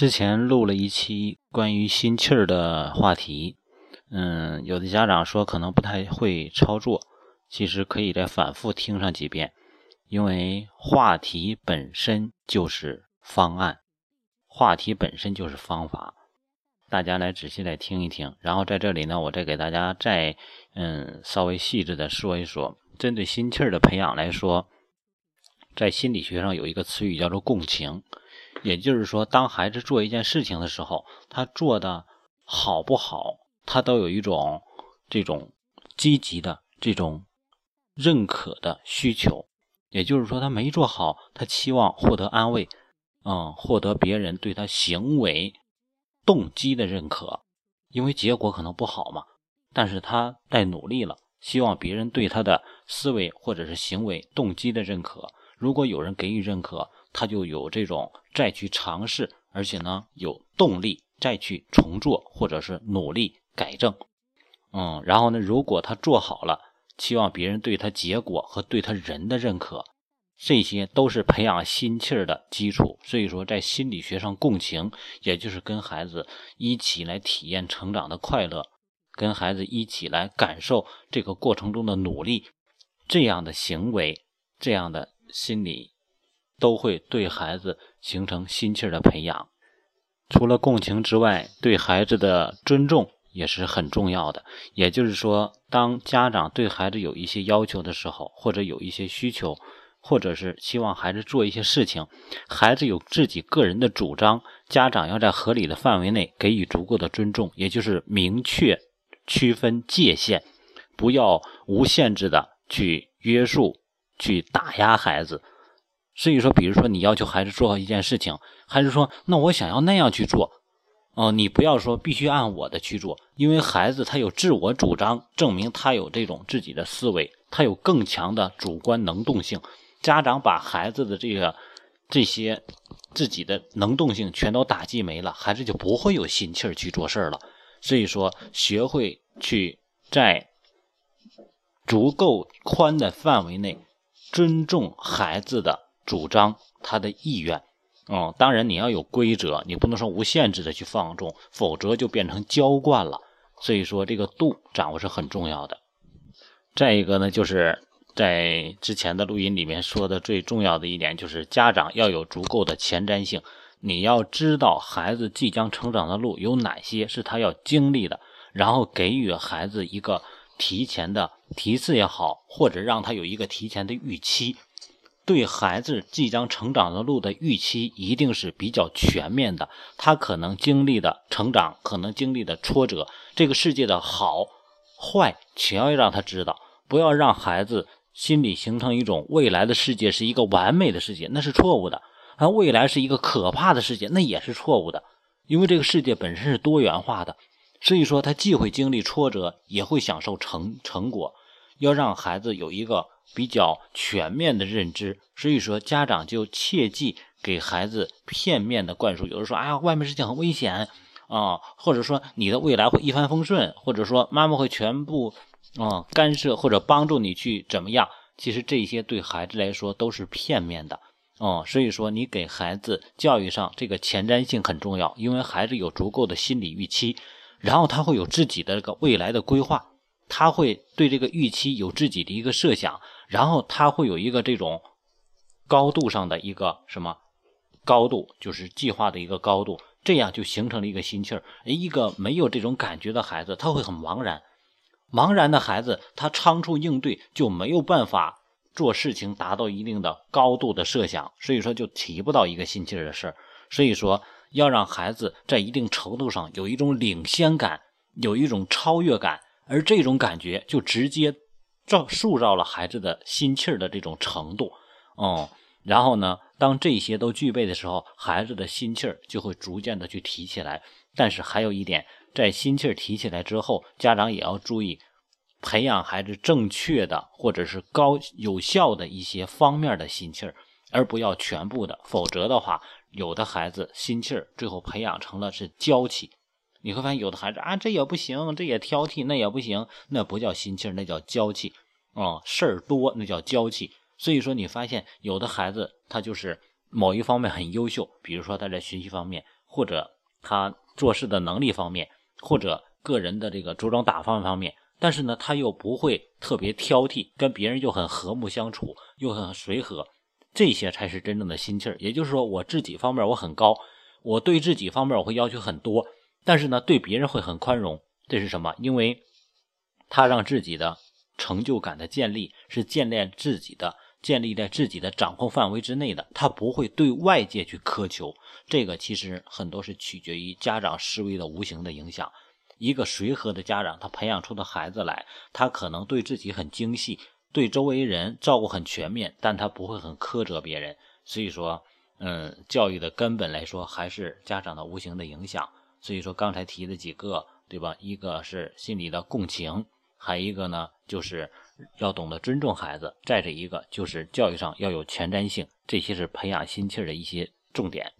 之前录了一期关于心气儿的话题，嗯，有的家长说可能不太会操作，其实可以再反复听上几遍，因为话题本身就是方案，话题本身就是方法，大家来仔细来听一听。然后在这里呢，我再给大家再嗯稍微细致的说一说，针对心气儿的培养来说，在心理学上有一个词语叫做共情。也就是说，当孩子做一件事情的时候，他做的好不好，他都有一种这种积极的这种认可的需求。也就是说，他没做好，他期望获得安慰，嗯，获得别人对他行为动机的认可，因为结果可能不好嘛。但是他在努力了，希望别人对他的思维或者是行为动机的认可。如果有人给予认可，他就有这种再去尝试，而且呢有动力再去重做，或者是努力改正。嗯，然后呢，如果他做好了，期望别人对他结果和对他人的认可，这些都是培养心气儿的基础。所以说，在心理学上，共情也就是跟孩子一起来体验成长的快乐，跟孩子一起来感受这个过程中的努力，这样的行为，这样的心理。都会对孩子形成心气儿的培养。除了共情之外，对孩子的尊重也是很重要的。也就是说，当家长对孩子有一些要求的时候，或者有一些需求，或者是希望孩子做一些事情，孩子有自己个人的主张，家长要在合理的范围内给予足够的尊重，也就是明确区分界限，不要无限制的去约束、去打压孩子。所以说，比如说你要求孩子做好一件事情，还是说：“那我想要那样去做。”哦，你不要说必须按我的去做，因为孩子他有自我主张，证明他有这种自己的思维，他有更强的主观能动性。家长把孩子的这个这些自己的能动性全都打击没了，孩子就不会有心气儿去做事儿了。所以说，学会去在足够宽的范围内尊重孩子的。主张他的意愿，嗯，当然你要有规则，你不能说无限制的去放纵，否则就变成娇惯了。所以说这个度掌握是很重要的。再一个呢，就是在之前的录音里面说的最重要的一点，就是家长要有足够的前瞻性，你要知道孩子即将成长的路有哪些是他要经历的，然后给予孩子一个提前的提示也好，或者让他有一个提前的预期。对孩子即将成长的路的预期一定是比较全面的，他可能经历的成长，可能经历的挫折，这个世界的好坏，全要让他知道。不要让孩子心里形成一种未来的世界是一个完美的世界，那是错误的；而未来是一个可怕的世界，那也是错误的。因为这个世界本身是多元化的，所以说他既会经历挫折，也会享受成成果。要让孩子有一个。比较全面的认知，所以说家长就切记给孩子片面的灌输。有人说：“啊，外面事情很危险啊，或者说你的未来会一帆风顺，或者说妈妈会全部啊干涉或者帮助你去怎么样。”其实这些对孩子来说都是片面的哦。所以说，你给孩子教育上这个前瞻性很重要，因为孩子有足够的心理预期，然后他会有自己的这个未来的规划，他会对这个预期有自己的一个设想。然后他会有一个这种高度上的一个什么高度，就是计划的一个高度，这样就形成了一个心气儿。一个没有这种感觉的孩子，他会很茫然。茫然的孩子，他仓促应对就没有办法做事情，达到一定的高度的设想，所以说就提不到一个心气儿的事儿。所以说，要让孩子在一定程度上有一种领先感，有一种超越感，而这种感觉就直接。造塑造了孩子的心气儿的这种程度，哦，然后呢，当这些都具备的时候，孩子的心气儿就会逐渐的去提起来。但是还有一点，在心气儿提起来之后，家长也要注意培养孩子正确的或者是高有效的一些方面的心气儿，而不要全部的，否则的话，有的孩子心气儿最后培养成了是娇气。你会发现，有的孩子啊，这也不行，这也挑剔，那也不行，那不叫心气儿，那叫娇气啊，事儿多，那叫娇气。所以说，你发现有的孩子他就是某一方面很优秀，比如说他在学习方面，或者他做事的能力方面，或者个人的这个着装打扮方面，但是呢，他又不会特别挑剔，跟别人又很和睦相处，又很随和，这些才是真正的心气儿。也就是说，我自己方面我很高，我对自己方面我会要求很多，但是呢，对别人会很宽容。这是什么？因为他让自己的成就感的建立是建立自己的。建立在自己的掌控范围之内的，他不会对外界去苛求。这个其实很多是取决于家长思维的无形的影响。一个随和的家长，他培养出的孩子来，他可能对自己很精细，对周围人照顾很全面，但他不会很苛责别人。所以说，嗯，教育的根本来说还是家长的无形的影响。所以说刚才提的几个，对吧？一个是心理的共情，还一个呢就是。要懂得尊重孩子，再者一个就是教育上要有前瞻性，这些是培养心气儿的一些重点。